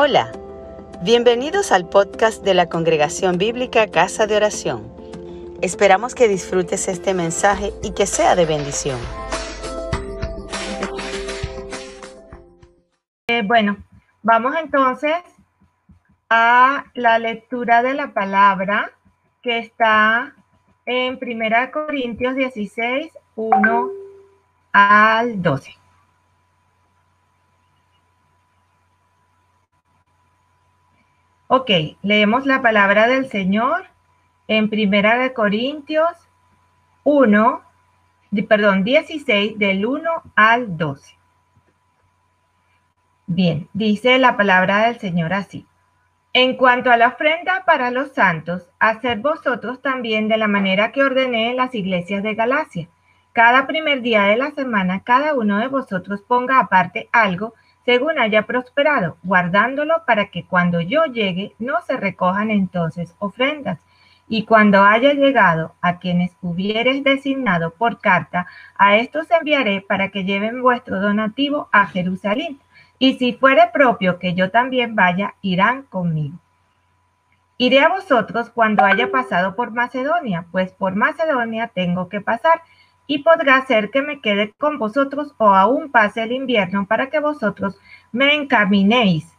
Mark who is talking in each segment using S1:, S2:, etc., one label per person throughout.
S1: Hola, bienvenidos al podcast de la Congregación Bíblica Casa de Oración. Esperamos que disfrutes este mensaje y que sea de bendición.
S2: Eh, bueno, vamos entonces a la lectura de la palabra que está en 1 Corintios 16, 1 al 12. Ok, leemos la palabra del Señor en Primera de Corintios 1, perdón, 16, del 1 al 12. Bien, dice la palabra del Señor así. En cuanto a la ofrenda para los santos, haced vosotros también de la manera que ordené en las iglesias de Galacia. Cada primer día de la semana, cada uno de vosotros ponga aparte algo según haya prosperado, guardándolo para que cuando yo llegue no se recojan entonces ofrendas. Y cuando haya llegado a quienes hubieres designado por carta, a estos enviaré para que lleven vuestro donativo a Jerusalén. Y si fuere propio que yo también vaya, irán conmigo. Iré a vosotros cuando haya pasado por Macedonia, pues por Macedonia tengo que pasar y podrá ser que me quede con vosotros o aún pase el invierno para que vosotros me encaminéis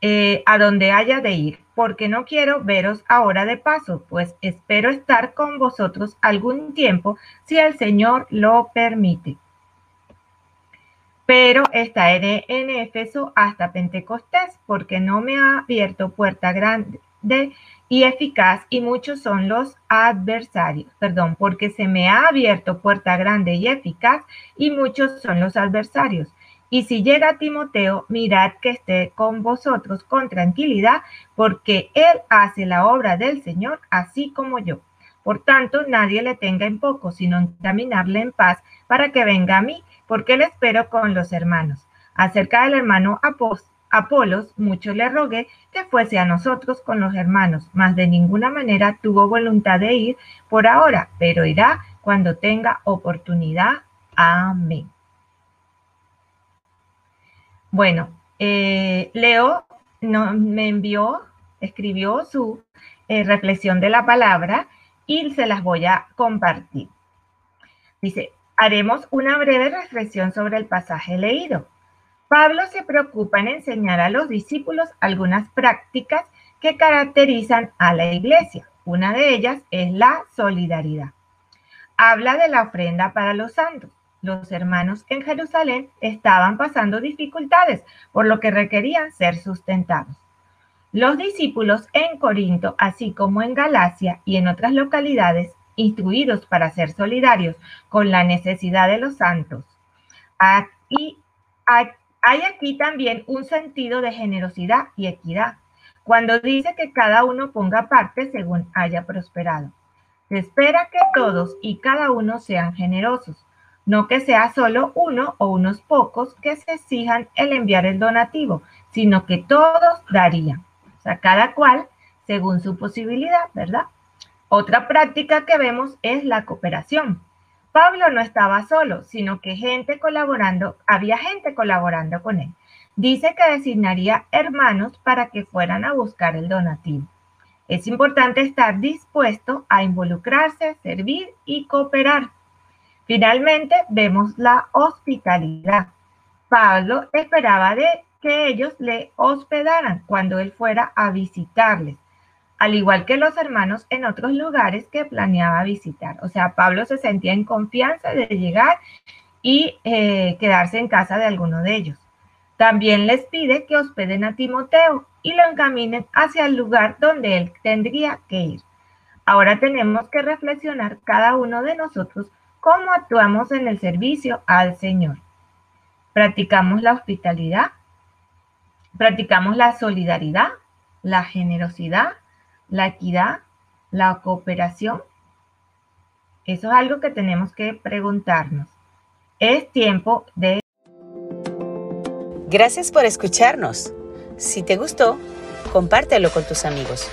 S2: eh, a donde haya de ir, porque no quiero veros ahora de paso, pues espero estar con vosotros algún tiempo si el Señor lo permite. Pero estaré en Éfeso hasta Pentecostés, porque no me ha abierto puerta grande y eficaz y muchos son los adversarios, perdón, porque se me ha abierto puerta grande y eficaz y muchos son los adversarios. Y si llega Timoteo, mirad que esté con vosotros con tranquilidad, porque él hace la obra del Señor, así como yo. Por tanto, nadie le tenga en poco, sino encaminarle en paz para que venga a mí, porque le espero con los hermanos. Acerca del hermano apóstol, Apolos mucho le rogué que fuese a nosotros con los hermanos, mas de ninguna manera tuvo voluntad de ir por ahora, pero irá cuando tenga oportunidad. Amén. Bueno, eh, Leo no, me envió, escribió su eh, reflexión de la palabra y se las voy a compartir. Dice, haremos una breve reflexión sobre el pasaje leído. Pablo se preocupa en enseñar a los discípulos algunas prácticas que caracterizan a la iglesia. Una de ellas es la solidaridad. Habla de la ofrenda para los santos. Los hermanos en Jerusalén estaban pasando dificultades, por lo que requerían ser sustentados. Los discípulos en Corinto, así como en Galacia y en otras localidades, instruidos para ser solidarios con la necesidad de los santos. Y hay aquí también un sentido de generosidad y equidad, cuando dice que cada uno ponga parte según haya prosperado. Se espera que todos y cada uno sean generosos, no que sea solo uno o unos pocos que se exijan el enviar el donativo, sino que todos darían. O sea, cada cual según su posibilidad, ¿verdad? Otra práctica que vemos es la cooperación. Pablo no estaba solo, sino que gente colaborando, había gente colaborando con él. Dice que designaría hermanos para que fueran a buscar el donativo. Es importante estar dispuesto a involucrarse, servir y cooperar. Finalmente, vemos la hospitalidad. Pablo esperaba de que ellos le hospedaran cuando él fuera a visitarles al igual que los hermanos en otros lugares que planeaba visitar. O sea, Pablo se sentía en confianza de llegar y eh, quedarse en casa de alguno de ellos. También les pide que hospeden a Timoteo y lo encaminen hacia el lugar donde él tendría que ir. Ahora tenemos que reflexionar cada uno de nosotros cómo actuamos en el servicio al Señor. Practicamos la hospitalidad, practicamos la solidaridad, la generosidad, la equidad, la cooperación? Eso es algo que tenemos que preguntarnos. Es tiempo de...
S1: Gracias por escucharnos. Si te gustó, compártelo con tus amigos.